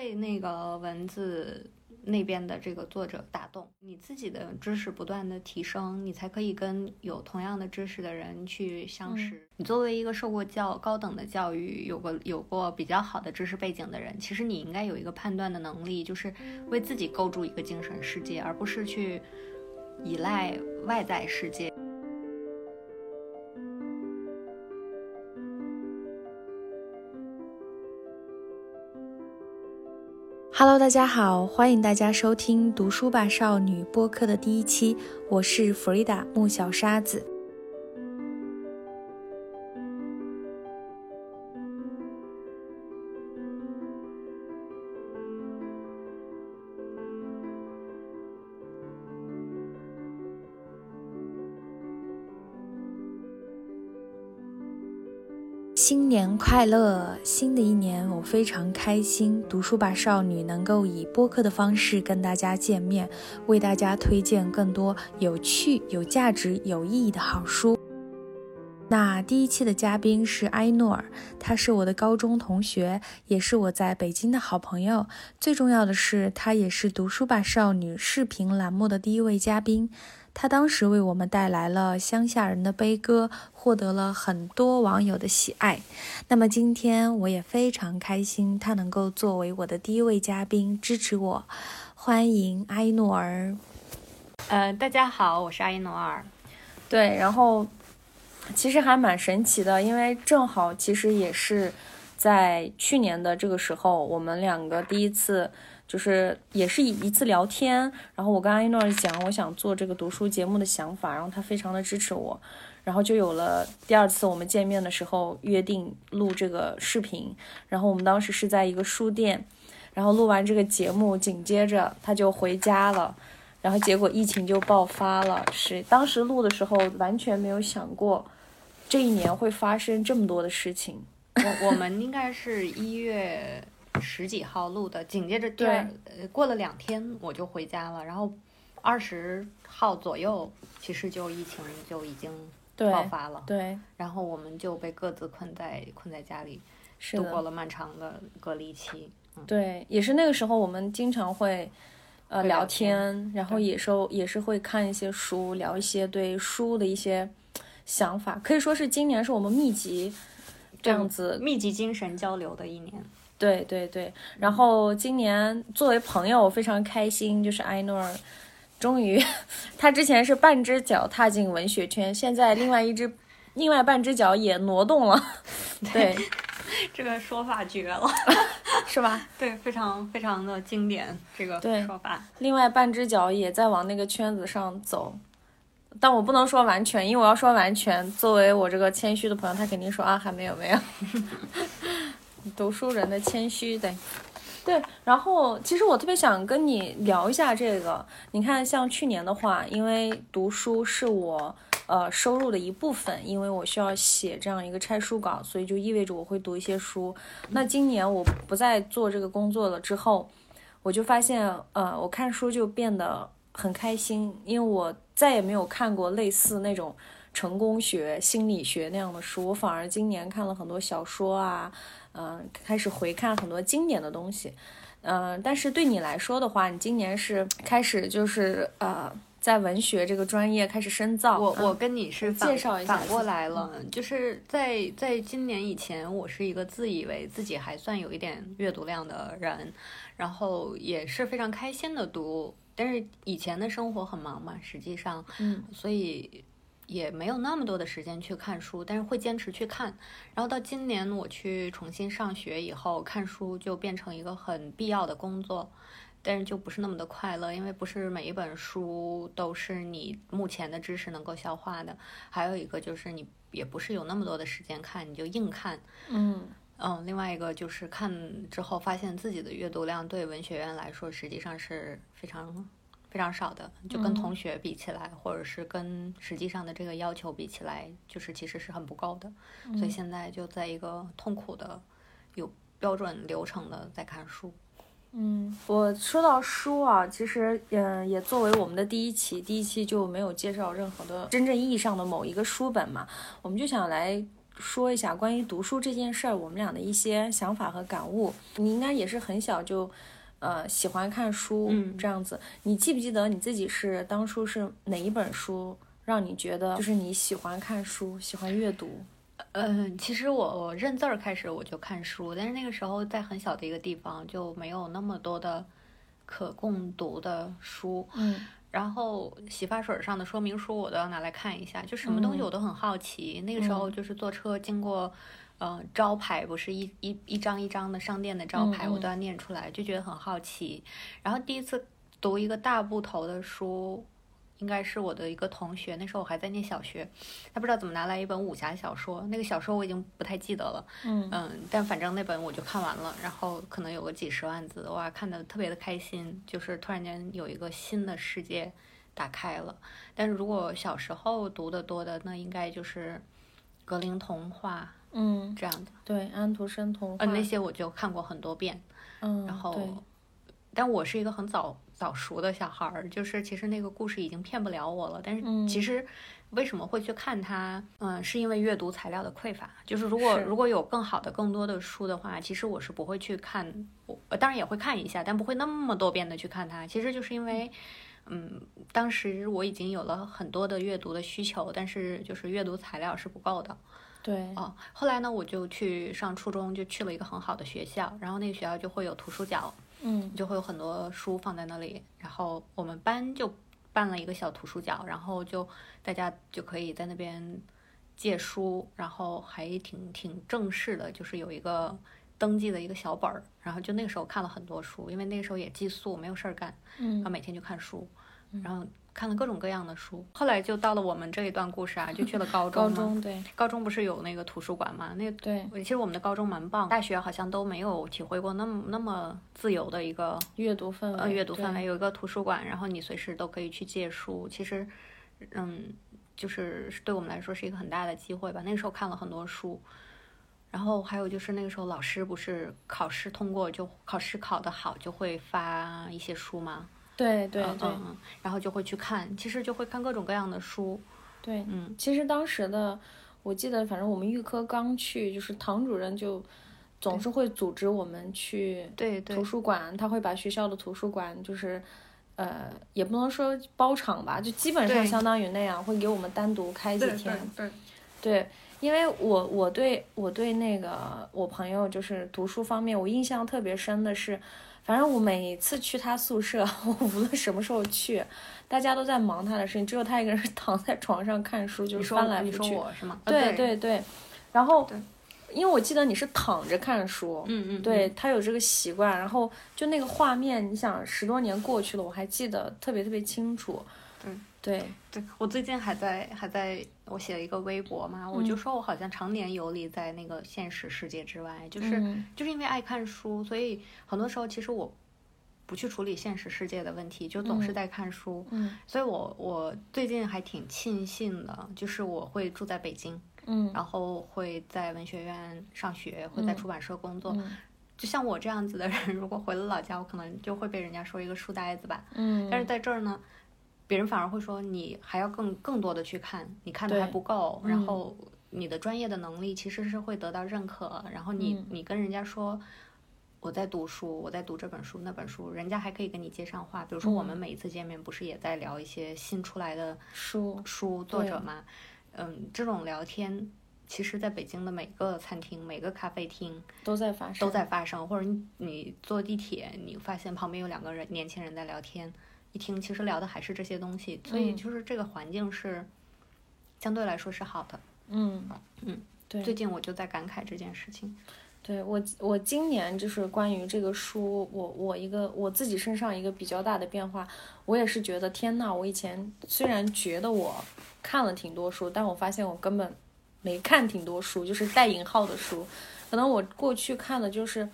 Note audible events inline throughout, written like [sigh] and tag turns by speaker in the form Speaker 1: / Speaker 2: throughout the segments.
Speaker 1: 被那个文字那边的这个作者打动，你自己的知识不断的提升，你才可以跟有同样的知识的人去相识。你作为一个受过教高等的教育、有过有过比较好的知识背景的人，其实你应该有一个判断的能力，就是为自己构筑一个精神世界，而不是去依赖外在世界。
Speaker 2: Hello，大家好，欢迎大家收听《读书吧少女》播客的第一期，我是弗里达木小沙子。新年快乐！新的一年，我非常开心。读书吧少女能够以播客的方式跟大家见面，为大家推荐更多有趣、有价值、有意义的好书。那第一期的嘉宾是埃诺尔，他是我的高中同学，也是我在北京的好朋友。最重要的是，他也是读书吧少女视频栏目的第一位嘉宾。他当时为我们带来了《乡下人的悲歌》，获得了很多网友的喜爱。那么今天我也非常开心，他能够作为我的第一位嘉宾支持我。欢迎阿依诺尔。
Speaker 1: 呃，大家好，我是阿依诺尔。
Speaker 2: 对，然后其实还蛮神奇的，因为正好其实也是在去年的这个时候，我们两个第一次。就是也是一一次聊天，然后我跟阿一诺讲我想做这个读书节目的想法，然后他非常的支持我，然后就有了第二次我们见面的时候约定录这个视频，然后我们当时是在一个书店，然后录完这个节目，紧接着他就回家了，然后结果疫情就爆发了，是当时录的时候完全没有想过这一年会发生这么多的事情，
Speaker 1: 我我们应该是一月。十几号录的，紧接着第二，呃，过了两天我就回家了，然后二十号左右，其实就疫情就已经爆发了，
Speaker 2: 对，
Speaker 1: 然后我们就被各自困在困在家里，度过了漫长的隔离期。
Speaker 2: 对，也是那个时候，我们经常会呃
Speaker 1: 聊
Speaker 2: 天，然后也是也是会看一些书，聊一些对书的一些想法，可以说是今年是我们密集这样子
Speaker 1: 密集精神交流的一年。
Speaker 2: 对对对，然后今年作为朋友，我非常开心，就是埃诺尔，终于，他之前是半只脚踏进文学圈，现在另外一只，另外半只脚也挪动了。对，
Speaker 1: 这个说法绝了，[laughs]
Speaker 2: 是吧？
Speaker 1: 对，非常非常的经典，这个说法。
Speaker 2: 另外半只脚也在往那个圈子上走，但我不能说完全，因为我要说完全，作为我这个谦虚的朋友，他肯定说啊，还没有没有。读书人的谦虚，对，对。然后，其实我特别想跟你聊一下这个。你看，像去年的话，因为读书是我呃收入的一部分，因为我需要写这样一个拆书稿，所以就意味着我会读一些书。那今年我不再做这个工作了之后，我就发现，呃，我看书就变得很开心，因为我再也没有看过类似那种成功学、心理学那样的书，我反而今年看了很多小说啊。嗯，开始回看很多经典的东西，嗯，但是对你来说的话，你今年是开始就是呃，在文学这个专业开始深造。
Speaker 1: 我我跟你是
Speaker 2: 介绍一下
Speaker 1: 反过来了，就是在在今年以前，我是一个自以为自己还算有一点阅读量的人，然后也是非常开心的读，但是以前的生活很忙嘛，实际上，
Speaker 2: 嗯，
Speaker 1: 所以。也没有那么多的时间去看书，但是会坚持去看。然后到今年我去重新上学以后，看书就变成一个很必要的工作，但是就不是那么的快乐，因为不是每一本书都是你目前的知识能够消化的。还有一个就是你也不是有那么多的时间看，你就硬看。
Speaker 2: 嗯
Speaker 1: 嗯，另外一个就是看之后发现自己的阅读量对文学院来说实际上是非常。非常少的，就跟同学比起来，或者是跟实际上的这个要求比起来，就是其实是很不够的。所以现在就在一个痛苦的、有标准流程的在看书。
Speaker 2: 嗯，我说到书啊，其实嗯，也作为我们的第一期，第一期就没有介绍任何的真正意义上的某一个书本嘛，我们就想来说一下关于读书这件事儿，我们俩的一些想法和感悟。你应该也是很小就，呃，喜欢看书
Speaker 1: 嗯
Speaker 2: 这样子。你记不记得你自己是当初是哪一本书让你觉得就是你喜欢看书、喜欢阅读？
Speaker 1: 嗯，其实我我认字儿开始我就看书，但是那个时候在很小的一个地方就没有那么多的可供读的书。
Speaker 2: 嗯
Speaker 1: 然后洗发水上的说明书我都要拿来看一下，就什么东西
Speaker 2: 嗯
Speaker 1: 我都很好奇。那个时候就是坐车经过，呃，招牌不是一一一张一张的商店的招牌，我都要念出来，就觉得很好奇。然后第一次读一个大部头的书，应该是我的一个同学，那时候我还在念小学，他不知道怎么拿来一本武侠小说，那个小说我已经不太记得了。
Speaker 2: 嗯
Speaker 1: 嗯，但反正那本我就看完了，然后可能有个几十万字，哇，看得特别的开心，就是突然间有一个新的世界打开了。但是如果小时候读的多的，那应该就是格林童话
Speaker 2: 嗯，
Speaker 1: 这样的，
Speaker 2: 对，安徒生童话，
Speaker 1: 呃，那些我就看过很多遍。
Speaker 2: 嗯，
Speaker 1: 然后，但我是一个很早早熟的小孩儿，就是其实那个故事已经骗不了我了。但是
Speaker 2: 嗯
Speaker 1: 其实为什么会去看它？嗯，是因为阅读材料的匮乏。就是如果
Speaker 2: 是
Speaker 1: 如果有更好的、更多的书的话，其实我是不会去看。我呃当然也会看一下，但不会那么多遍的去看它。其实就是因为。嗯，当时我已经有了很多的阅读的需求，但是就是阅读材料是不够的。
Speaker 2: 对，
Speaker 1: 哦，后来呢，我就去上初中，就去了一个很好的学校，然后那个学校就会有图书角，
Speaker 2: 嗯。
Speaker 1: 就会有很多书放在那里，然后我们班就办了一个小图书角，然后就大家就可以在那边借书，然后还挺挺正式的，就是有一个登记的一个小本儿，然后就那个时候看了很多书，因为那个时候也寄宿，没有事儿干，
Speaker 2: 嗯。
Speaker 1: 然后每天就看书，然后看了各种各样的书。后来就到了我们这一段故事啊，就去了高中
Speaker 2: 高
Speaker 1: 嘛。[laughs]
Speaker 2: 中对
Speaker 1: 高中不是有那个图书馆嘛？那
Speaker 2: 对，
Speaker 1: 其实我们的高中蛮棒，大学好像都没有体会过那么那么自由的一个
Speaker 2: 阅读氛围，
Speaker 1: 呃阅读氛围，有一个图书馆，然后你随时都可以去借书。其实，嗯，就是对我们来说是一个很大的机会吧。那个时候看了很多书，然后还有就是那个时候老师不是考试通过就考试考得好就会发一些书吗？
Speaker 2: 对对对
Speaker 1: 嗯然后就会去看，其实就会看各种各样的书。
Speaker 2: 对，
Speaker 1: 嗯，
Speaker 2: 其实当时的，我记得，反正我们预科刚去，就是唐主任就总是会组织我们去图书馆，他会把学校的图书馆就是。呃，也不能说包场吧，就基本上相当于那样，会给我们单独开几天。
Speaker 1: 对，
Speaker 2: 对，因为我我对我对那个我朋友就是读书方面，我印象特别深的是，反正我每次去他宿舍，[laughs] 我无论什么时候去，大家都在忙他的事情，只有他一个人 [laughs] 躺在床上看书，就是翻来
Speaker 1: 你说
Speaker 2: 覆去。
Speaker 1: 我是吗？
Speaker 2: 对，
Speaker 1: 对
Speaker 2: 对，然后因为我记得你是躺着看书，
Speaker 1: 嗯嗯，
Speaker 2: 对他有这个习惯，然后就那个画面，你想十多年过去了，我还记得特别特别清楚。
Speaker 1: 对
Speaker 2: 对，
Speaker 1: 对我最近还在还在我写了一个微博嘛，我就
Speaker 2: 嗯。
Speaker 1: 说我好像常年游离在那个现实世界之外，就是、
Speaker 2: 嗯。
Speaker 1: 就是因为爱看书，所以很多时候其实我不去处理现实世界的问题，就总是
Speaker 2: 嗯。
Speaker 1: 在看书。
Speaker 2: 嗯。
Speaker 1: 所以我我最近还挺庆幸的，就是我会住在北京，
Speaker 2: 嗯。
Speaker 1: 然后会在文学院上学，会在
Speaker 2: 嗯。
Speaker 1: 出版社工作。
Speaker 2: 嗯。
Speaker 1: 就像我这样子的人，如果回了老家，我可能就会被人家说一个书呆子吧。
Speaker 2: 嗯，
Speaker 1: 但是在这儿呢，别人反而会说你还要更更多的去看，你看的还不够，然
Speaker 2: 嗯
Speaker 1: 后你的专业的能力其实是会得到认可，然后你、
Speaker 2: 嗯
Speaker 1: 你跟人家说。我在读书，我在读这本书那本书，人家还可以跟你接上话。比如说，我们
Speaker 2: 嗯
Speaker 1: 每一次见面，不是也在聊一些新出来的
Speaker 2: 书，
Speaker 1: 书作者
Speaker 2: 对
Speaker 1: 吗？嗯，这种聊天，其实在北京的每个餐厅、每个咖啡厅
Speaker 2: 都在发生，
Speaker 1: 都在发生，或者你你坐地铁，你发现旁边有两个人年轻人在聊天，一听其实聊的还是这些东西，所以
Speaker 2: 嗯
Speaker 1: 就是这个环境是相对来说是好的。
Speaker 2: 嗯
Speaker 1: 嗯，
Speaker 2: 对，
Speaker 1: 最近我就在感慨这件事情。
Speaker 2: 对我，我今年就是关于这个书，我我一个我自己身上一个比较大的变化，我也是觉得天呐，我以前虽然觉得我看了挺多书，但我发现我根本没看挺多书，就是带引号的书，可能我过去看的就是。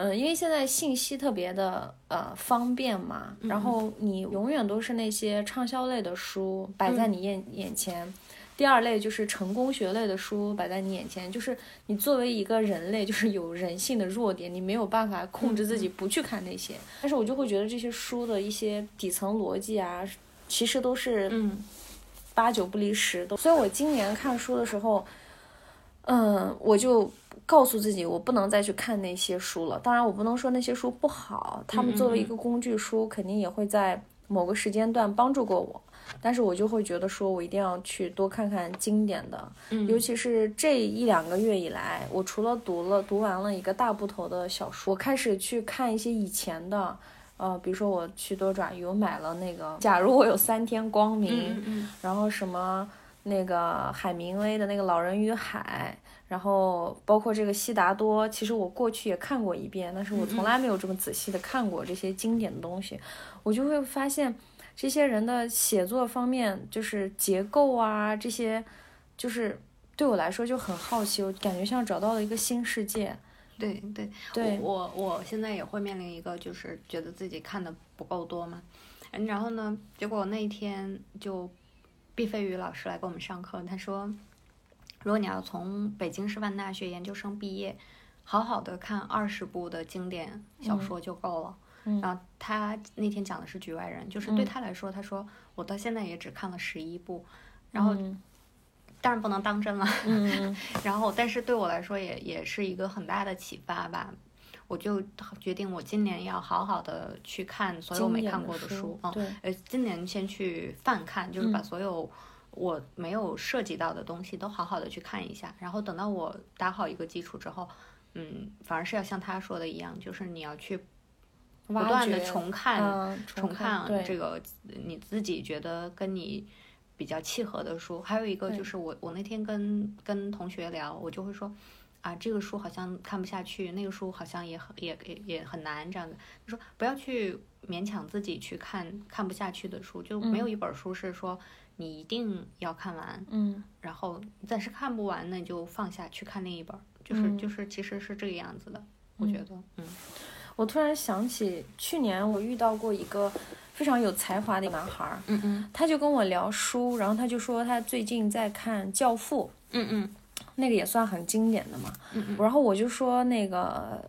Speaker 2: 嗯，因为现在信息特别的呃方便嘛，然后你永远都是那些畅销类的书摆在你眼、眼前，第二类就是成功学类的书摆在你眼前，就是你作为一个人类，就是有人性的弱点，你没有办法控制自己不去看那些。但是我就会觉得这些书的一些底层逻辑啊，其实都是
Speaker 1: 嗯。
Speaker 2: 八九不离十的。所以我今年看书的时候，嗯，我就告诉自己，我不能再去看那些书了。当然，我不能说那些书不好，他们作为一个工具书，肯定也会在某个时间段帮助过我。但是我就会觉得说，我一定要去多看看经典的，尤其是这一两个月以来，我除了读了读完了一个大部头的小说，我开始去看一些以前的，呃，比如说我去多爪鱼，我买了那个《假如我有三天光明》，然后什么那个海明威的那个《老人与海》，然后包括这个悉达多，其实我过去也看过一遍，但是我从来没有这么仔细的看过这些经典的东西，我就会发现。这些人的写作方面，就是结构啊，这些，就是对我来说就很好奇，我感觉像找到了一个新世界。
Speaker 1: 对对对，我我现在也会面临一个，就是觉得自己看的不够多嘛。然后呢，结果那一天就毕飞宇老师来给我们上课，他说，如果你要从北京师范大学研究生毕业，好好的看二十部的经典小说就够了。然后他那天讲的是局外人，就是对他来说，他说我到现在也只看了十一部，然后当然不能当真了。[laughs] 然后，但是对我来说也也是一个很大的启发吧。我就决定我今年要好好的去看所有没看过的
Speaker 2: 书，
Speaker 1: 嗯，呃，今年先去泛看，就是把所有我没有涉及到的东西都好好的去看一下。然后等到我打好一个基础之后，嗯，反而是要像他说的一样，就是你要去。不断的重看，重看这个你自己觉得跟你比较契合的书。还有一个就是我我那天跟跟同学聊，我就会说啊，这个书好像看不下去，那个书好像也很也也也很难这样的。他说不要去勉强自己去看看不下去的书，就没有一本书是说你一定要看完。
Speaker 2: 嗯。
Speaker 1: 然后暂时看不完，那你就放下去看另一本。就是就是其实是这个样子的，我觉得，嗯。
Speaker 2: 我突然想起去年我遇到过一个非常有才华的男孩儿，
Speaker 1: 嗯嗯，
Speaker 2: 他就跟我聊书，然后他就说他最近在看《教父》，
Speaker 1: 嗯嗯，
Speaker 2: 那个也算很经典的嘛，然后我就说那个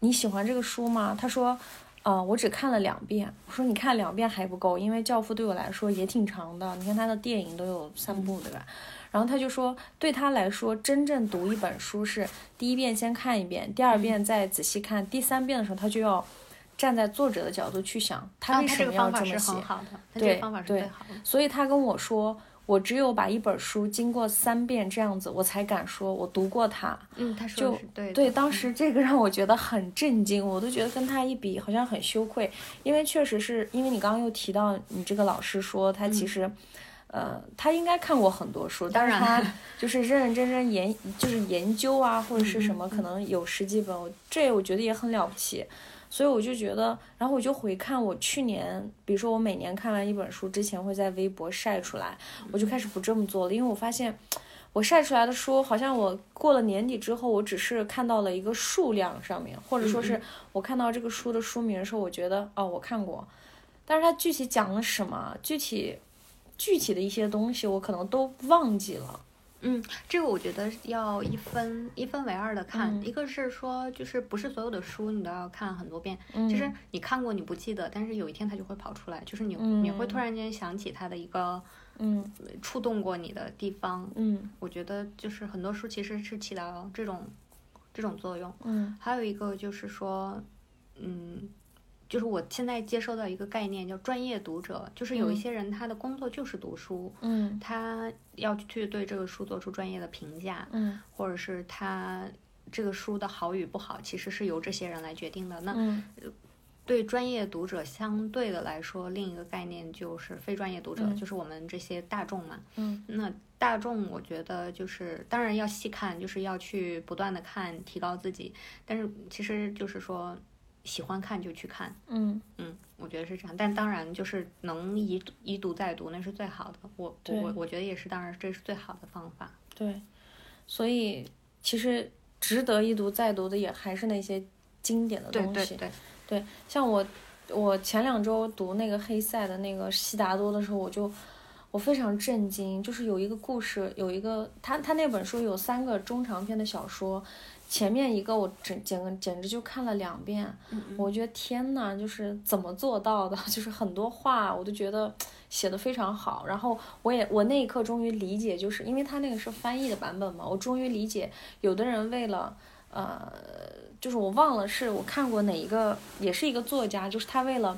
Speaker 2: 你喜欢这个书吗？他说，呃，我只看了两遍。我说你看两遍还不够，因为《教父》对我来说也挺长的，你看他的电影都有三部，对吧？然后他就说，对他来说，真正读一本书是第一遍先看一遍，第二遍再仔细看，第三遍的时候他就要站在作者的角度去想，他为什么要这么写。
Speaker 1: 对
Speaker 2: 对，所以他跟我说，我只有把一本书经过三遍这样子，我才敢说我读过它。
Speaker 1: 嗯，他说
Speaker 2: 就对对，当时这个让我觉得很震惊，我都觉得跟他一比好像很羞愧，因为确实是因为你刚刚又提到你这个老师说他其实。呃，他应该看过很多书，但是他 [laughs] 就是认认真真研，就是研究啊，或者是什么，可能有十几本，这我觉得也很了不起。所以我就觉得，然后我就回看我去年，比如说我每年看完一本书之前会在微博晒出来，我就开始不这么做了，因为我发现我晒出来的书，好像我过了年底之后，我只是看到了一个数量上面，或者说是我看到这个书的书名的时候，我觉得哦，我看过，但是它具体讲了什么，具体。具体的一些东西我可能都忘记了，
Speaker 1: 嗯，这个我觉得要一分一分为二的看，一个是说就是不是所有的书你都要看很多遍，就是你看过你不记得，但是有一天它就会跑出来，就是你你会突然间想起它的一个
Speaker 2: 嗯。
Speaker 1: 触动过你的地方，
Speaker 2: 嗯，
Speaker 1: 我觉得就是很多书其实是起到这种这种作用，
Speaker 2: 嗯，
Speaker 1: 还有一个就是说，嗯。就是我现在接收到一个概念，叫专业读者。就是有一些人，他的工作就是读书，
Speaker 2: 嗯，
Speaker 1: 他要去对这个书做出专业的评价，
Speaker 2: 嗯，
Speaker 1: 或者是他这个书的好与不好，其实是由这些人来决定的。那对专业读者相对的来说，另一个概念就是非专业读者，就是我们这些大众嘛，
Speaker 2: 嗯，
Speaker 1: 那大众我觉得就是当然要细看，就是要去不断的看，提高自己。但是其实就是说。喜欢看就去看，
Speaker 2: 嗯
Speaker 1: 嗯，我觉得是这样。但当然，就是能一一读再读，那是最好的。我我我觉得也是，当然这是最好的方法。
Speaker 2: 对，所以其实值得一读再读的也还是那些经典的东
Speaker 1: 西。对对对
Speaker 2: 对，像我我前两周读那个黑塞的那个悉达多的时候，我就我非常震惊，就是有一个故事，有一个他他那本书有三个中长篇的小说。前面一个我整简简直就看了两遍，我觉得天呐，就是怎么做到的？[laughs] 就是很多话我都觉得写的非常好。然后我也我那一刻终于理解，就是因为他那个是翻译的版本嘛，我终于理解有的人为了呃，就是我忘了是我看过哪一个，也是一个作家，就是他为了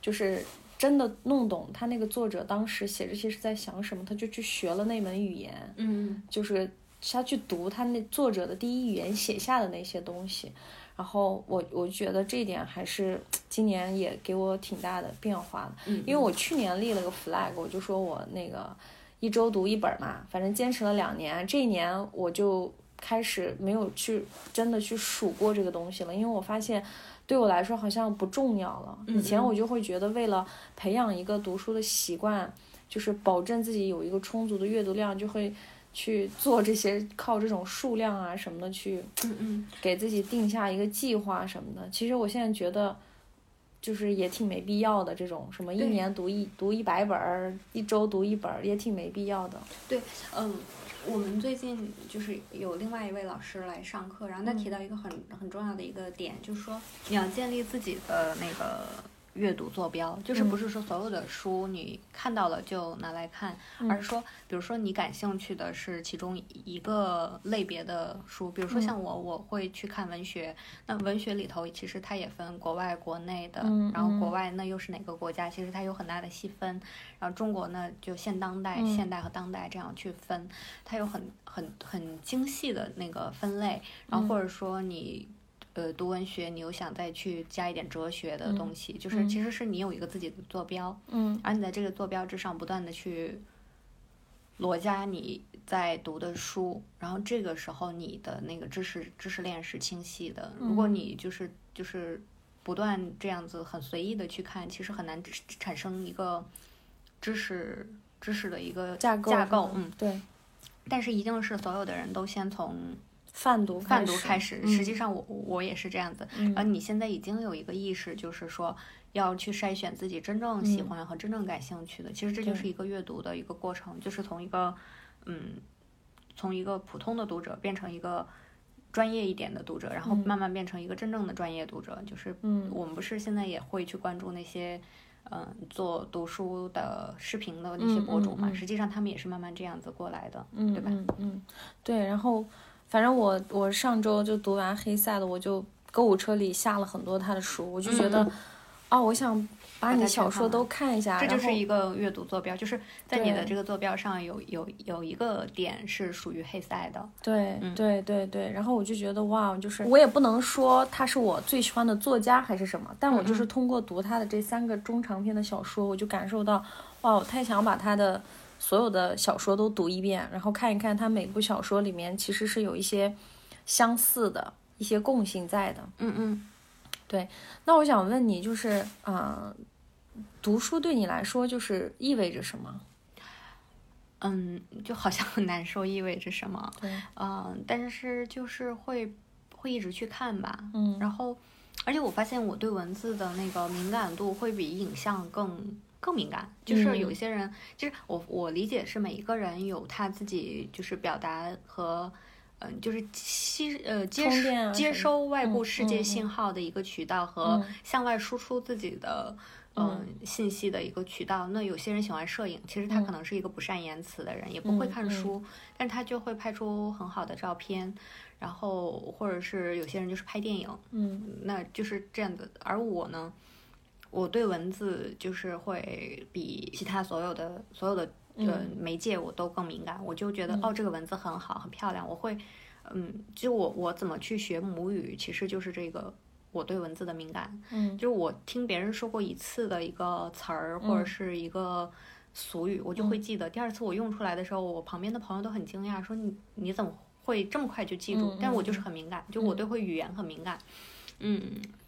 Speaker 2: 就是真的弄懂他那个作者当时写这些是在想什么，他就去学了那门语言，
Speaker 1: 嗯，
Speaker 2: 就是。他去读他那作者的第一语言写下的那些东西，然后我我觉得这一点还是今年也给我挺大的变化的。
Speaker 1: 嗯，
Speaker 2: 因为我去年立了个 flag，我就说我那个一周读一本嘛，反正坚持了两年，这一年我就开始没有去真的去数过这个东西了，因为我发现对我来说好像不重要了。以前我就会觉得为了培养一个读书的习惯，就是保证自己有一个充足的阅读量，就会。去做这些，靠这种数量啊什么的去，
Speaker 1: 嗯嗯，
Speaker 2: 给自己定下一个计划什么的。其实我现在觉得，就是也挺没必要的。这种什么一年读一读一百本儿，一周读一本儿，也挺没必要的。
Speaker 1: 对，嗯，我们最近就是有另外一位老师来上课，然后他提到一个很很重要的一个点，就是说你要建立自己的那个。阅读坐标就是不是说所有的书你看到了就拿来看，而是说，比如说你感兴趣的是其中一个类别的书，比如说像我，我会去看文学。那文学里头其实它也分国外、国内的，然后国外那又是哪个国家？其实它有很大的细分。然后中国呢，就现当代、现代和当代这样去分，它有很很很精细的那个分类。然后或者说你。呃，读文学，你又想再去加一点哲学的东西，就是其实是你有一个自己的坐标，
Speaker 2: 嗯，
Speaker 1: 而你在这个坐标之上不断的去罗加你在读的书，然后这个时候你的那个知识知识链是清晰的。如果你就是就是不断这样子很随意的去看，其实很难产生一个知识知识的一个
Speaker 2: 架
Speaker 1: 构架
Speaker 2: 构，
Speaker 1: 嗯，
Speaker 2: 对。
Speaker 1: 但是一定是所有的人都先从。
Speaker 2: 泛读，
Speaker 1: 泛读开始。实际上，我我也是这样子。然后你现在已经有一个意识，就是说要去筛选自己真正喜欢和真正感兴趣的。其实这就是一个阅读的一个过程，就是从一个嗯，从一个普通的读者变成一个专业一点的读者，然后慢慢变成一个真正的专业读者。就是
Speaker 2: 嗯，
Speaker 1: 我们不是现在也会去关注那些嗯做读书的视频的那些博主嘛？实际上他们也是慢慢这样子过来的，对吧？
Speaker 2: 嗯嗯，对，然后。反正我我上周就读完黑塞的，我就购物车里下了很多他的书，我就觉得，哦，我想把你小说都看一下。
Speaker 1: 这就是一个阅读坐标，就是在你的这个坐标上有有有一个点是属于黑塞的。
Speaker 2: 对对对对，然后我就觉得哇，就是我也不能说他是我最喜欢的作家还是什么，但我就是通过读他的这三个中长篇的小说，我就感受到，哇，我太想把他的。所有的小说都读一遍，然后看一看他每部小说里面其实是有一些相似的一些共性在的。
Speaker 1: 嗯嗯，
Speaker 2: 对。那我想问你，就是啊，读书对你来说就是意味着什么？
Speaker 1: 嗯，就好像很难受意味着什么。
Speaker 2: 对。
Speaker 1: 嗯，但是就是会会一直去看吧。
Speaker 2: 嗯。
Speaker 1: 然后，而且我发现我对文字的那个敏感度会比影像更。更敏感，就是有一些人，就是我我理解是每一个人有他自己就是表达和，嗯，就是吸呃接收接收外部世界信号的一个渠道和向外输出自己的嗯信息的一个渠道。那有些人喜欢摄影，其实他可能是一个不善言辞的人，也不会看书，但他就会拍出很好的照片。然后或者是有些人就是拍电影，
Speaker 2: 嗯，
Speaker 1: 那就是这样的。而我呢？我对文字就是会比其他所有的所有的呃媒介我都更敏感，我就觉得哦这个文字很好很漂亮，我会嗯，就我我怎么去学母语，其实就是这个我对文字的敏感，
Speaker 2: 嗯，
Speaker 1: 就是我听别人说过一次的一个词儿或者是一个俗语，我就会记得。第二次我用出来的时候，我旁边的朋友都很惊讶，说你你怎么会这么快就记住？但是我就是很敏感，就我对会语言很敏感，嗯，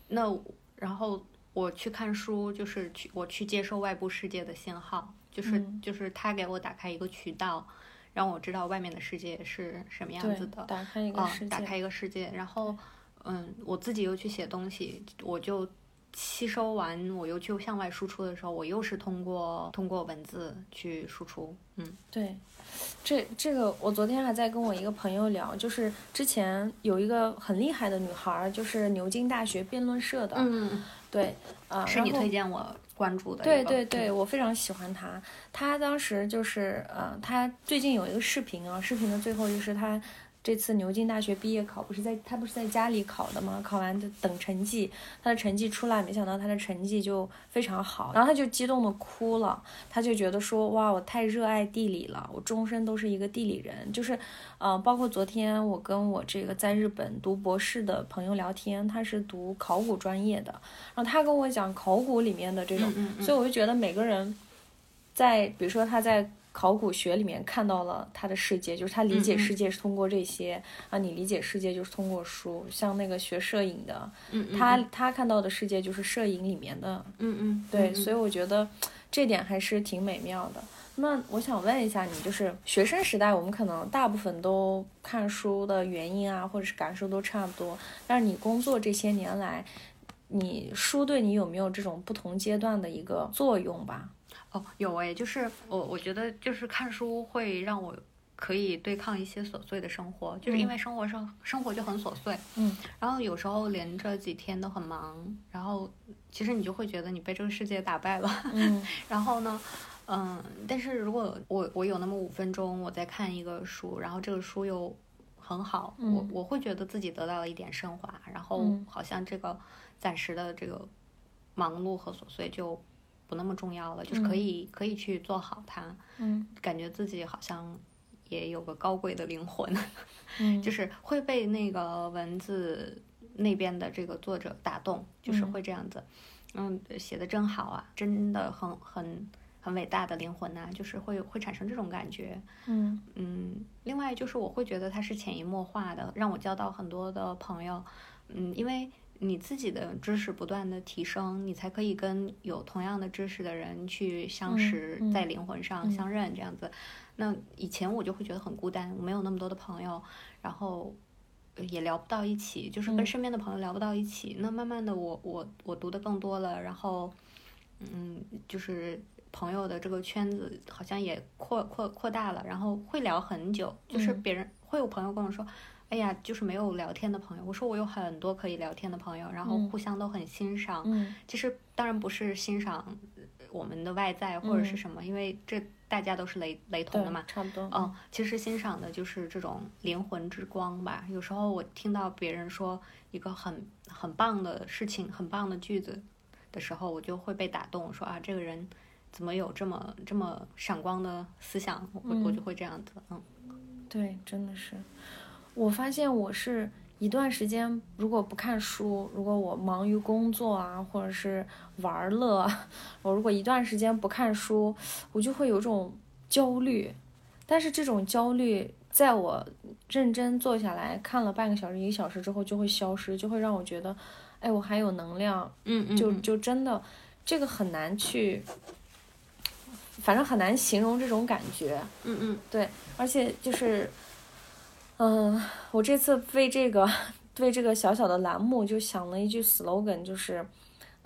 Speaker 1: 那然后。我去看书，就是去我去接受外部世界的信号，就是就是他给我打开一个渠道，让我知道外面的世界是什么样子的。
Speaker 2: 打开一个世界。
Speaker 1: 打开一个世界，然后，嗯，我自己又去写东西，我就吸收完，我又去向外输出的时候，我又是通过通过文字去输出。嗯，
Speaker 2: 对，这这个我昨天还在跟我一个朋友聊，就是之前有一个很厉害的女孩，就是牛津大学辩论社的。
Speaker 1: 嗯，
Speaker 2: 对，啊，
Speaker 1: 是你推荐我关注的。
Speaker 2: 对对对，我非常喜欢她。她当时就是，呃，她最近有一个视频啊，视频的最后就是她。这次牛津大学毕业考不是在他不是在家里考的吗？考完就等成绩，他的成绩出来，没想到他的成绩就非常好，然后他就激动的哭了，他就觉得说哇，我太热爱地理了，我终身都是一个地理人。就是，呃，包括昨天我跟我这个在日本读博士的朋友聊天，他是读考古专业的，然后他跟我讲考古里面的这种，所以我就觉得每个人在，比如说他在。考古学里面看到了他的世界，就是他理解世界是通过这些啊，你理解世界就是通过书。像那个学摄影的，他他看到的世界就是摄影里面的，
Speaker 1: 嗯嗯，
Speaker 2: 对，所以我觉得这点还是挺美妙的。那我想问一下你，就是学生时代，我们可能大部分都看书的原因啊，或者是感受都差不多。但是你工作这些年来，你书对你有没有这种不同阶段的一个作用吧？
Speaker 1: 哦，有诶，就是我我觉得就是看书会让我可以对抗一些琐碎的生活，就是因为生活上生活就很琐碎，
Speaker 2: 嗯，
Speaker 1: 然后有时候连着几天都很忙，然后其实你就会觉得你被这个世界打败了，
Speaker 2: 嗯，[laughs]
Speaker 1: 然后呢，嗯，但是如果我我有那么五分钟我在看一个书，然后这个书又很好，我我会觉得自己得到了一点升华，然后好像这个暂时的这个忙碌和琐碎就。不那么重要了，就是可以可以去做好它，
Speaker 2: 嗯，
Speaker 1: 感觉自己好像也有个高贵的灵魂，
Speaker 2: 嗯，[laughs]
Speaker 1: 就是会被那个文字那边的这个作者打动，就是会这样子，嗯，写的真好啊，真的很很很伟大的灵魂呐，就是会会产生这种感觉，
Speaker 2: 嗯。
Speaker 1: 嗯，另外就是我会觉得它是潜移默化的，让我交到很多的朋友，嗯，因为。你自己的知识不断的提升，你才可以跟有同样的知识的人去相识，在灵魂上相认这样子。那以前我就会觉得很孤单，我没有那么多的朋友，然后也聊不到一起，就是跟身边的朋友聊不到一起。那慢慢的，我我我读的更多了，然后嗯，就是朋友的这个圈子好像也扩扩扩大了，然后会聊很久，就是别人会有朋友跟我说。哎呀，就是没有聊天的朋友。我说我有很多可以聊天的朋友，然后互相都很欣赏。
Speaker 2: 嗯，
Speaker 1: 其实当然不是欣赏我们的外在或者是什么，因为这大家都是雷雷同的嘛。
Speaker 2: 差不多。
Speaker 1: 嗯，其实欣赏的就是这种灵魂之光吧。有时候我听到别人说一个很很棒的事情、很棒的句子的时候，我就会被打动，说啊，这个人怎么有这么这么闪光的思想？我我就会这样子。嗯，
Speaker 2: 对，真的是。我发现我是一段时间，如果不看书，如果我忙于工作啊，或者是玩乐，我如果一段时间不看书，我就会有种焦虑。但是这种焦虑，在我认真坐下来看了半个小时、一个小时之后，就会消失，就会让我觉得，哎，我还有能量。
Speaker 1: 嗯嗯。
Speaker 2: 就就真的，这个很难去，反正很难形容这种感觉。
Speaker 1: 嗯嗯。
Speaker 2: 对，而且就是。嗯，我这次为这个为这个小小的栏目就想了一句 slogan，就是，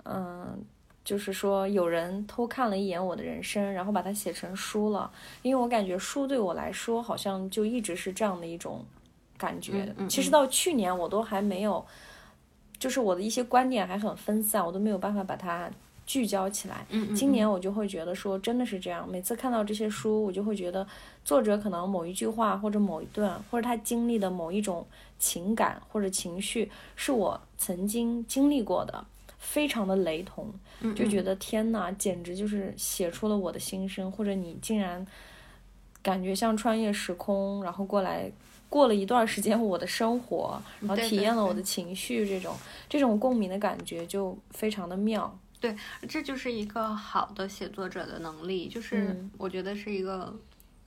Speaker 2: 嗯，就是说有人偷看了一眼我的人生，然后把它写成书了。因为我感觉书对我来说好像就一直是这样的一种感觉。其实到去年我都还没有，就是我的一些观点还很分散，我都没有办法把它。聚焦起来。今年我就会觉得说，真的是这样。每次看到这些书，我就会觉得作者可能某一句话，或者某一段，或者他经历的某一种情感或者情绪，是我曾经经历过的，非常的雷同。就觉得天呐，简直就是写出了我的心声。或者你竟然感觉像穿越时空，然后过来过了一段时间我的生活，然后体验了我的情绪，这种这种共鸣的感觉就非常的妙。
Speaker 1: 对，这就是一个好的写作者的能力，就是我觉得是一个，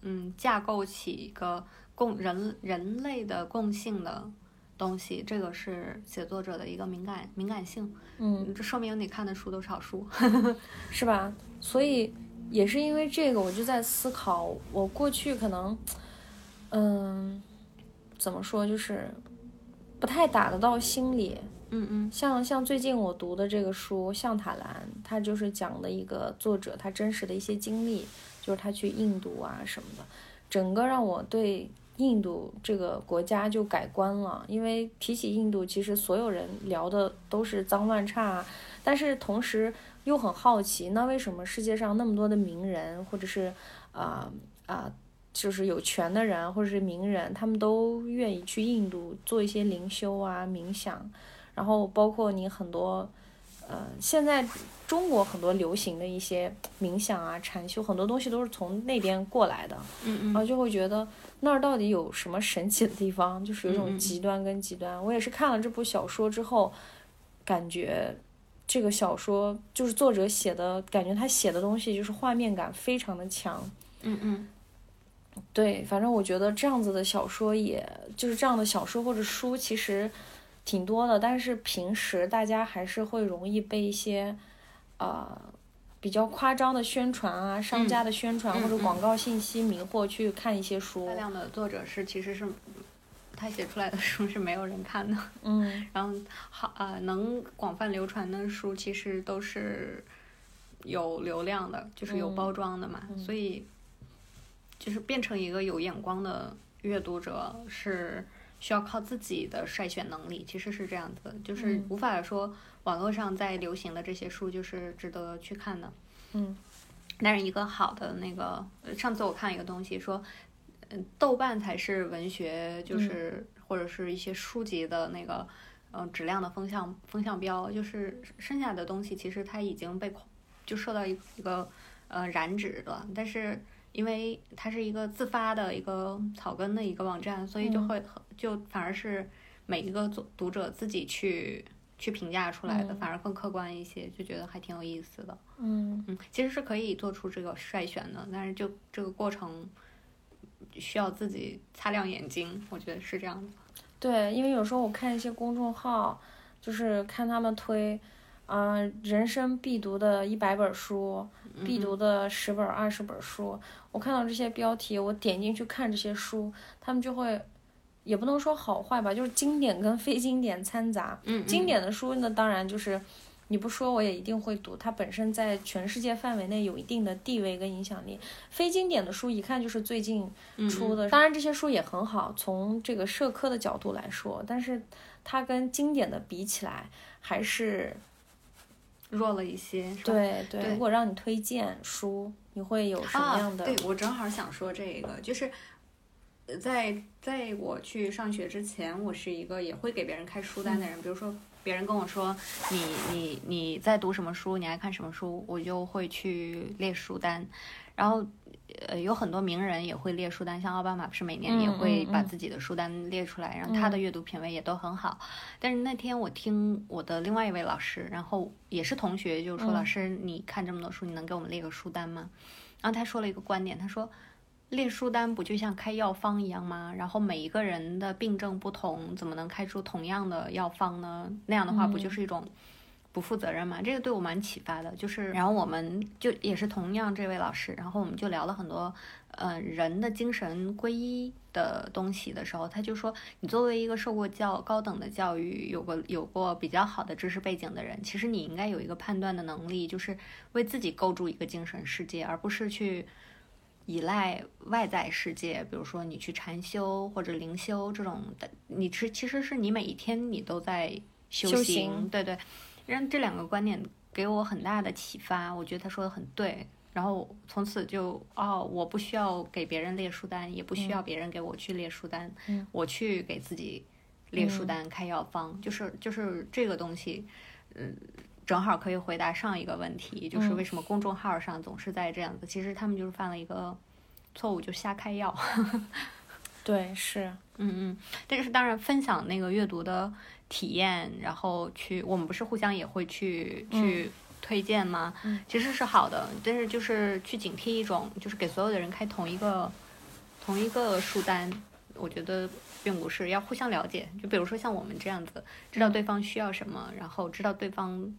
Speaker 1: 嗯，架构起一个共人人类的共性的东西，这个是写作者的一个敏感敏感性。
Speaker 2: 嗯，
Speaker 1: 这说明你看的书都是好书，
Speaker 2: 是吧？所以也是因为这个，我就在思考，我过去可能，嗯，怎么说，就是不太打得到心里。
Speaker 1: 嗯嗯
Speaker 2: 像像最近我读的这个书《象塔兰》，它就是讲的一个作者他真实的一些经历，就是他去印度啊什么的，整个让我对印度这个国家就改观了。因为提起印度，其实所有人聊的都是脏乱差，但是同时又很好奇，那为什么世界上那么多的名人，或者是啊啊、就是有权的人或者是名人，他们都愿意去印度做一些灵修啊、冥想。然后包括你很多，呃，现在中国很多流行的一些冥想啊、禅修，很多东西都是从那边过来的，
Speaker 1: 嗯嗯
Speaker 2: 然后就会觉得那儿到底有什么神奇的地方，就是有一种极端跟极端。我也是看了这部小说之后，感觉这个小说就是作者写的，感觉他写的东西就是画面感非常的强。
Speaker 1: 嗯嗯
Speaker 2: 对，反正我觉得这样子的小说也，就是这样的小说或者书，其实挺多的。但是平时大家还是会容易被一些，呃，比较夸张的宣传啊、商家的宣传、
Speaker 1: 嗯
Speaker 2: 或者
Speaker 1: 嗯
Speaker 2: 广告信息迷惑去看一些书
Speaker 1: 大。量的作者是其实是他写出来的书是没有人看的，[laughs]
Speaker 2: 嗯，
Speaker 1: 然后好啊、能广泛流传的书其实都是有流量的，就是有
Speaker 2: 嗯
Speaker 1: 包装的嘛，
Speaker 2: 嗯
Speaker 1: 所以就是变成一个有眼光的阅读者是需要靠自己的筛选能力，其实是这样子的，就是
Speaker 2: 嗯。
Speaker 1: 无法说网络上在流行的这些书就是值得去看的。
Speaker 2: 嗯。
Speaker 1: 但是一个好的那个，呃上次我看一个东西说，嗯，豆瓣才是文学，就是、或者是一些书籍的那个，呃，质量的风向风向标，就是剩下的东西其实它已经被就受到一一个呃染指了，但是因为它是一个自发的一个草根的一个网站，所以就
Speaker 2: 嗯
Speaker 1: 会、就反而是每一个读读者自己去去评价出来的，
Speaker 2: 嗯
Speaker 1: 反而更客观一些，就觉得还挺有意思的。
Speaker 2: 嗯
Speaker 1: 嗯，其实是可以做出这个筛选的，但是就这个过程需要自己擦亮眼睛，我觉得是这样的。
Speaker 2: 对，因为有时候我看一些公众号，就是看他们推，啊、人生必读的一百本书，必读的十本、二十本书，我看到这些标题，我点进去看这些书，他们就会，也不能说好坏吧，就是经典跟非经典掺杂。
Speaker 1: 嗯，
Speaker 2: 经典的书呢，当然就是你不说我也一定会读，它本身在全世界范围内有一定的地位跟影响力。非经典的书一看就是最近
Speaker 1: 嗯
Speaker 2: 出的，当然这些书也很好，从这个社科的角度来说，但是它跟经典的比起来，还是
Speaker 1: 弱了一些，是吧？
Speaker 2: 对如果让你推荐书，你会有什么样的？
Speaker 1: 啊？对，我正好想说这个，就是呃在在我去上学之前，我是一个也会给别人开书单的人。比如说，别人跟我说你你你在读什么书，你爱看什么书，我就会去列书单。然后，呃，有很多名人也会列书单，像奥巴马不是每年也
Speaker 2: 嗯
Speaker 1: 会把自己的书单列出来，然后他的阅读品味也都很好。但是那天我听我的另外一位老师，然后也是同学，就是说、
Speaker 2: 嗯
Speaker 1: 老师你看这么多书，你能给我们列个书单吗？然后他说了一个观点，他说列书单不就像开药方一样吗？然后每一个人的病症不同，怎么能开出同样的药方呢？那样的话不就是一种不负责任嘛？这个对我蛮启发的。就是，然后我们就也是同样这位老师，然后我们就聊了很多，呃，人的精神皈依的东西的时候，他就说，你作为一个受过教高等的教育，有过有过比较好的知识背景的人，其实你应该有一个判断的能力，就是为自己构筑一个精神世界，而不是去。依赖外在世界，比如说你去禅修或者灵修这种的，你是其实是你每一天你都在修
Speaker 2: 修行
Speaker 1: 对对，让这两个观点给我很大的启发，我觉得他说的很对。然后从此就哦，我不需要给别人列书单，也不需要别人给我去列书单，
Speaker 2: 嗯
Speaker 1: 我去给自己列书单、开药方，就是就是这个东西，嗯，正好可以回答上一个问题，就是
Speaker 2: 嗯
Speaker 1: 为什么公众号上总是在这样子？其实他们就是犯了一个错误，就瞎开药。
Speaker 2: 对，是，
Speaker 1: 嗯嗯，但是当然分享那个阅读的体验，然后去我们不是互相也会去去推荐吗？
Speaker 2: 嗯
Speaker 1: 其实是好的，但是就是去警惕一种，就是给所有的人开同一个同一个书单，我觉得并不是要互相了解。就比如说像我们这样子，知道对方需要什么，然后知道对方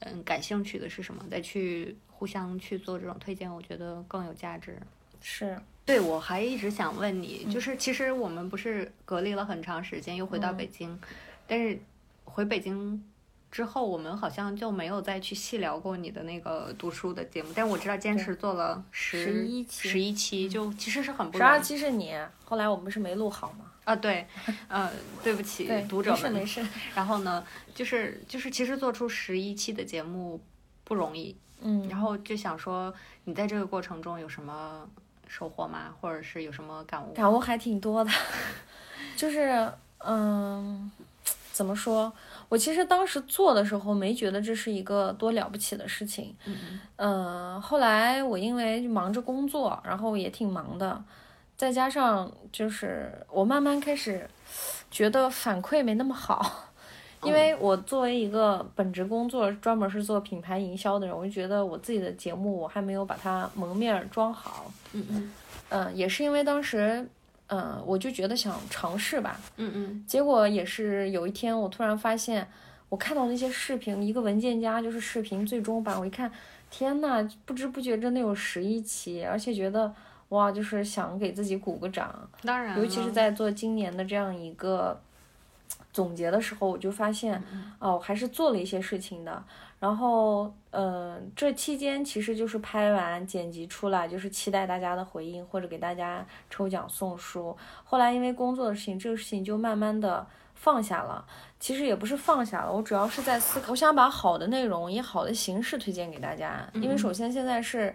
Speaker 1: 嗯感兴趣的是什么，再去互相去做这种推荐，我觉得更有价值。
Speaker 2: 是，
Speaker 1: 对，我还一直想问你，就是其实我们不是隔离了很长时间，又回到
Speaker 2: 嗯
Speaker 1: 北京，但是回北京之后，我们好像就没有再去细聊过你的那个读书的节目。但我知道坚持做了十
Speaker 2: 一期，
Speaker 1: 十一期就其实是很不容易
Speaker 2: 十二期是你，后来我们是没录好吗？
Speaker 1: 啊，对，呃，对不起读者们，
Speaker 2: 没事没事。
Speaker 1: 然后呢，就是就是其实做出十一期的节目不容易，
Speaker 2: 嗯，
Speaker 1: 然后就想说你在这个过程中有什么收获吗？或者是有什么感悟？
Speaker 2: 感悟还挺多的，[laughs] 就是嗯。怎么说？我其实当时做的时候没觉得这是一个多了不起的事情，嗯，后来我因为忙着工作，然后也挺忙的，再加上就是我慢慢开始觉得反馈没那么好，因为我作为一个本职工作专门是做品牌营销的人，我就觉得我自己的节目我还没有把它蒙面装好，
Speaker 1: 嗯嗯，
Speaker 2: 嗯，也是因为当时。嗯，我就觉得想尝试吧，
Speaker 1: 嗯嗯，
Speaker 2: 结果也是有一天，我突然发现，我看到那些视频，一个文件夹就是视频最终版，我一看，天呐，不知不觉真的有十一期，而且觉得哇，就是想给自己鼓个掌，
Speaker 1: 当然，
Speaker 2: 尤其是在做今年的这样一个总结的时候，我就发现，哦，还是做了一些事情的。然后，嗯，这期间其实就是拍完剪辑出来，就是期待大家的回应或者给大家抽奖送书。后来因为工作的事情，这个事情就慢慢的放下了。其实也不是放下了，我主要是在思考，我想把好的内容以好的形式推荐给大家。因为首先现在是，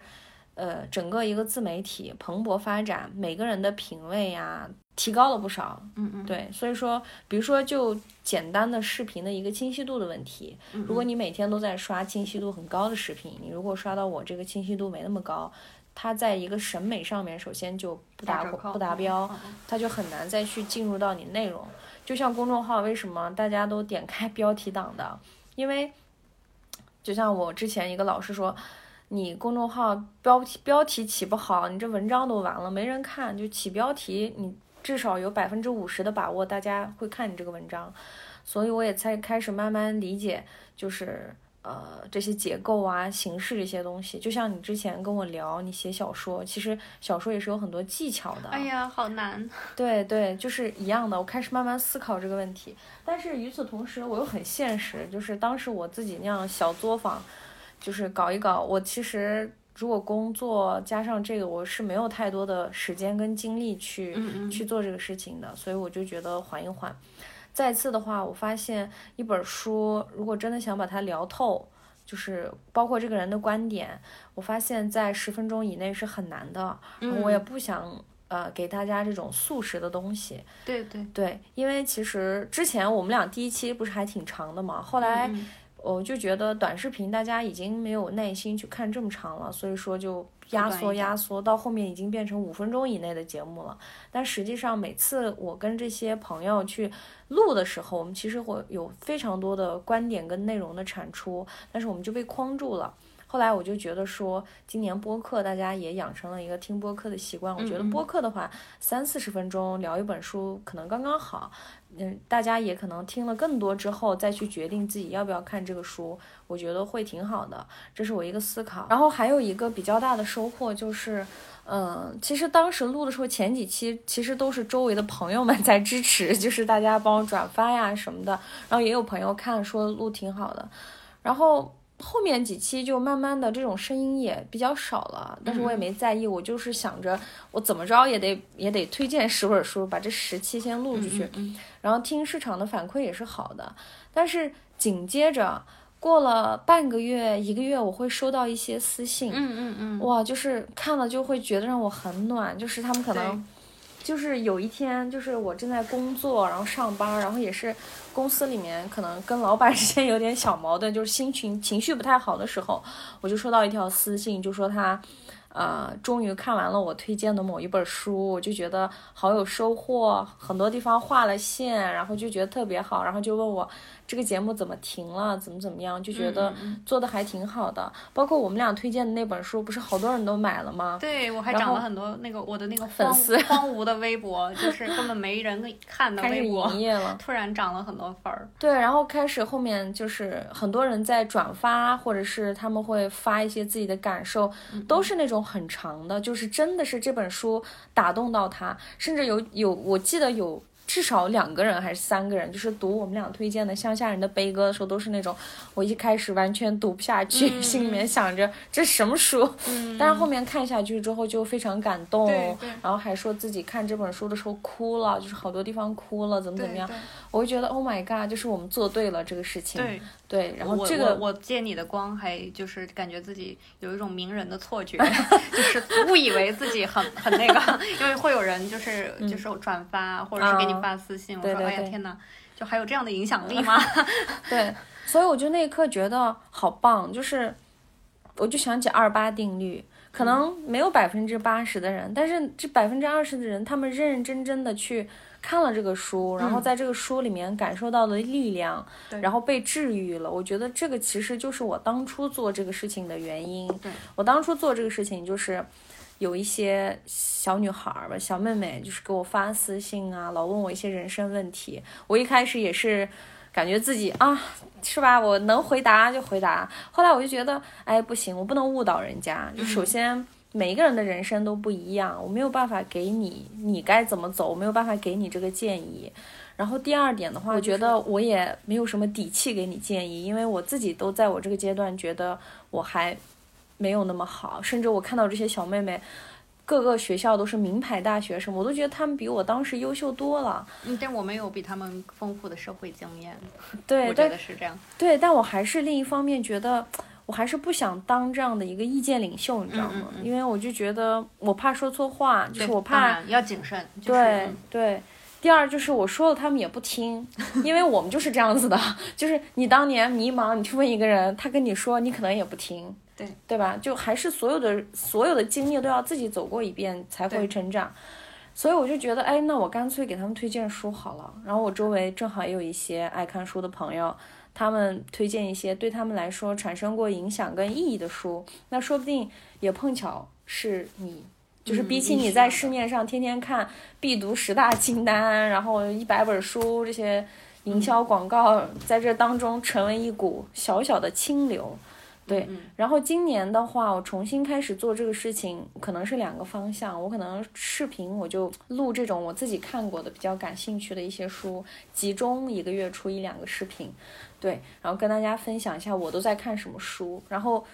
Speaker 2: 呃，整个一个自媒体蓬勃发展，每个人的品味呀。提高了不少，
Speaker 1: 嗯嗯，
Speaker 2: 对，所以说，比如说就简单的视频的一个清晰度的问题，如果你每天都在刷清晰度很高的视频，你如果刷到我这个清晰度没那么高，它在一个审美上面首先就不达不达标，它就很难再去进入到你内容。就像公众号为什么大家都点开 [laughs] 标题党的，因为就像我之前一个老师说，你公众号标题标题起不好，你这文章都完了，没人看，就起标题你。至少有百分之五十的把握，大家会看你这个文章，所以我也才开始慢慢理解，就是呃这些结构啊、形式这些东西。就像你之前跟我聊，你写小说，其实小说也是有很多技巧的。
Speaker 1: 哎呀，好难。[laughs]
Speaker 2: 对对，就是一样的。我开始慢慢思考这个问题，但是与此同时，我又很现实，就是当时我自己那样小作坊，就是搞一搞，我其实。如果工作加上这个，我是没有太多的时间跟精力去去做这个事情的，所以我就觉得缓一缓。再次的话，我发现一本书如果真的想把它聊透，就是包括这个人的观点，我发现在十分钟以内是很难的。我也不想呃给大家这种速食的东西。
Speaker 1: 对对
Speaker 2: 对，因为其实之前我们俩第一期不是还挺长的嘛，后来。我就觉得短视频大家已经没有耐心去看这么长了，所以说就压缩压缩到后面已经变成五分钟以内的节目了。但实际上每次我跟这些朋友去录的时候，我们其实会有非常多的观点跟内容的产出，但是我们就被框住了。后来我就觉得说，今年播客大家也养成了一个听播客的习惯，我觉得播客的话三四十分钟聊一本书可能刚刚好。嗯，大家也可能听了更多之后，再去决定自己要不要看这个书，我觉得会挺好的。这是我一个思考。然后还有一个比较大的收获就是，嗯，其实当时录的时候，前几期其实都是周围的朋友们在支持，就是大家帮我转发呀什么的。然后也有朋友看说录挺好的，然后。后面几期就慢慢的这种声音也比较少了，但是我也没在意，我就是想着我怎么着也得也得推荐十本书，把这十期先录出去，然后听市场的反馈也是好的。但是紧接着过了半个月一个月，我会收到一些私信，
Speaker 1: 嗯嗯嗯，
Speaker 2: 哇，就是看了就会觉得让我很暖，就是他们可能。就是有一天，就是我正在工作，然后上班，然后也是公司里面可能跟老板之间有点小矛盾，就是心情情绪不太好的时候，我就收到一条私信，就说他，呃，终于看完了我推荐的某一本书，我就觉得好有收获，很多地方画了线，然后就觉得特别好，然后就问我。这个节目怎么停了？怎么怎么样？就觉得做的还挺好的。包括我们俩推荐的那本书，不是好多人都买了吗？
Speaker 1: 对，我还涨了很多那个我的那个
Speaker 2: 粉丝
Speaker 1: 荒芜的微博，就是根本没人 [laughs] 看的微博，
Speaker 2: 营业了，[laughs]
Speaker 1: 突然涨了很多粉儿。
Speaker 2: 对，然后开始后面就是很多人在转发，或者是他们会发一些自己的感受，都是那种很长的，就是真的是这本书打动到他，甚至有有我记得有。至少两个人还是三个人，就是读我们俩推荐的《乡下人的悲歌》的时候，都是那种我一开始完全读不下去，
Speaker 1: 嗯。
Speaker 2: 心里面想着这什么书，
Speaker 1: 嗯。
Speaker 2: 但是后面看下去之后就非常感动，然后还说自己看这本书的时候哭了，就是好多地方哭了，怎么怎么样，我会觉得 Oh my God，就是我们做对了这个事情，
Speaker 1: 对，
Speaker 2: 对然后这个
Speaker 1: 我我借你的光，还就是感觉自己有一种名人的错觉，[laughs] 就是误以为自己很很那个，[laughs] 因为会有人就是就是转发或者是给你
Speaker 2: 啊
Speaker 1: 发私信，我说哎呀天哪，就还有这样的影响力吗？[laughs]
Speaker 2: 对，所以我就那一刻觉得好棒，就是我就想起二八定律，可能没有百分之八十的人，但是这百分之二十的人，他们认认真真的去看了这个书，然后在这个书里面感受到了力量，
Speaker 1: 对
Speaker 2: 然后被治愈了。我觉得这个其实就是我当初做这个事情的原因。
Speaker 1: 对
Speaker 2: 我当初做这个事情就是。有一些小女孩儿吧，小妹妹就是给我发私信啊，老问我一些人生问题。我一开始也是感觉自己啊，是吧？我能回答就回答。后来我就觉得，哎，不行，我不能误导人家。就首先，每一个人的人生都不一样，我没有办法给你你该怎么走，我没有办法给你这个建议。然后第二点的话，我觉得我也没有什么底气给你建议，因为我自己都在我这个阶段觉得我还没有那么好，甚至我看到这些小妹妹。各个学校都是名牌大学生，我都觉得她们比我当时优秀多了。
Speaker 1: 嗯，但我没有比他们丰富的社会经验，
Speaker 2: 对，
Speaker 1: 我觉得是这样。
Speaker 2: 对，但我还是另一方面觉得，我还是不想当这样的一个意见领袖，你知道吗？
Speaker 1: 嗯嗯嗯
Speaker 2: 因为我就觉得我怕说错话，就是我怕
Speaker 1: 要谨慎，就是
Speaker 2: 对
Speaker 1: 嗯
Speaker 2: 对。第二就是我说了，他们也不听，因为我们就是这样子的，[laughs] 就是你当年迷茫，你去问一个人，他跟你说，你可能也不听，
Speaker 1: 对
Speaker 2: 对吧？就还是所有的所有的经历都要自己走过一遍才会成长。所以我就觉得，哎，那我干脆给他们推荐书好了。然后我周围正好也有一些爱看书的朋友，他们推荐一些对他们来说产生过影响跟意义的书，那说不定也碰巧是你，就是
Speaker 1: 嗯
Speaker 2: 比起
Speaker 1: 你
Speaker 2: 在市面上天天看必读十大清单，然后一百本书这些营销广告，在这当中成为一股小小的清流。对，
Speaker 1: 嗯
Speaker 2: 然后今年的话，我重新开始做这个事情，可能是两个方向。我可能视频我就录这种我自己看过的比较感兴趣的一些书，集中一个月出一两个视频，对，然后跟大家分享一下我都在看什么书。然后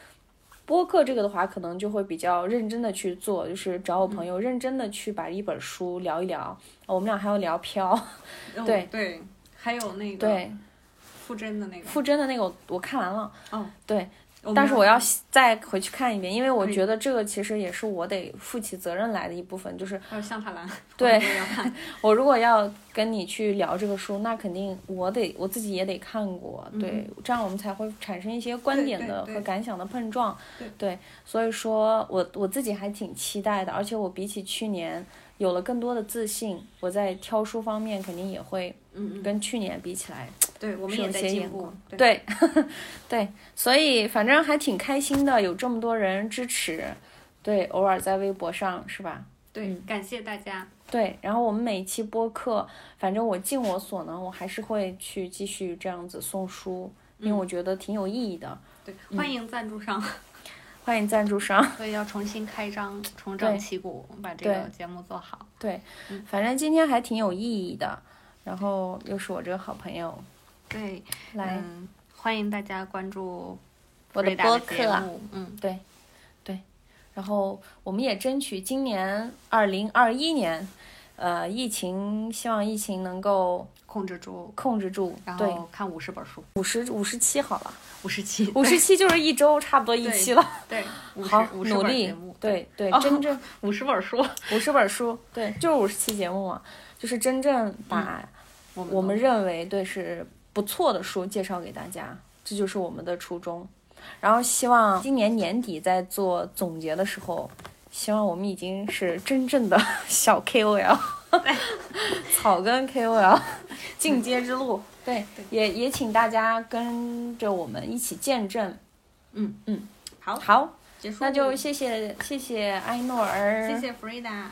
Speaker 2: 播客这个的话，可能就会比较认真的去做，就是找我朋友认真的去把一本书聊一聊。我们俩还要聊飘，
Speaker 1: 哦
Speaker 2: 对
Speaker 1: 对，还有那个
Speaker 2: 对，
Speaker 1: 傅真的那个，
Speaker 2: 傅真的那个我我看完了，
Speaker 1: 哦，
Speaker 2: 对，
Speaker 1: 们
Speaker 2: 但是我要再回去看一遍，因为我觉得这个其实也是我得负起责任来的一部分。就是
Speaker 1: 还有向塔兰，
Speaker 2: 对 [laughs]
Speaker 1: 我
Speaker 2: 如果要跟你去聊这个书，那肯定我得我自己也得看过，对，这样我们才会产生一些观点的和感想的碰撞。
Speaker 1: 对
Speaker 2: 所以说我我自己还挺期待的，而且我比起去年有了更多的自信，我在挑书方面肯定也会
Speaker 1: 嗯嗯，
Speaker 2: 跟去年比起来
Speaker 1: 对，我们也在进步对，
Speaker 2: 对，对，所以反正还挺开心的，有这么多人支持，对，偶尔在微博上是吧？
Speaker 1: 对，感谢大家，
Speaker 2: 对，然后我们每一期播客，反正我尽我所能，我还是会去继续这样子送书，因为我觉得挺有意义的。
Speaker 1: 对，
Speaker 2: 嗯
Speaker 1: 欢迎赞助商，
Speaker 2: 欢迎赞助商，[laughs]
Speaker 1: 所以要重新开张，重整旗鼓，把这个节目做好。
Speaker 2: 对，反正今天还挺有意义的。然后又是我这个好朋友。
Speaker 1: 对，
Speaker 2: 来
Speaker 1: 嗯，欢迎大家关注
Speaker 2: 我的播客，
Speaker 1: 嗯，对，对，
Speaker 2: 然后我们也争取今年二零二一年，呃，疫情希望疫情能够
Speaker 1: 控制住，
Speaker 2: 控制住，
Speaker 1: 然，后看五十本书，
Speaker 2: 五十五十七好了，
Speaker 1: 五十七，
Speaker 2: 五十七就是一周差不多一期了，
Speaker 1: 对，
Speaker 2: 好努力对对，
Speaker 1: 哦 [laughs]
Speaker 2: 真正
Speaker 1: 五十本书，
Speaker 2: 五十本书，对，就是五十期节目嘛，就是真正把
Speaker 1: 我们
Speaker 2: 我们认为对是不错的书介绍给大家，这就是我们的初衷。然后希望今年年底在做总结的时候，希望我们已经是真正的小 [laughs] KOL，草根 KOL 进阶之路。对，也也请大家跟着我们一起见证。
Speaker 1: 嗯。
Speaker 2: 嗯，
Speaker 1: 好，
Speaker 2: 好，
Speaker 1: 结束，
Speaker 2: 那就谢谢谢谢埃诺尔，
Speaker 1: 谢谢 Frida。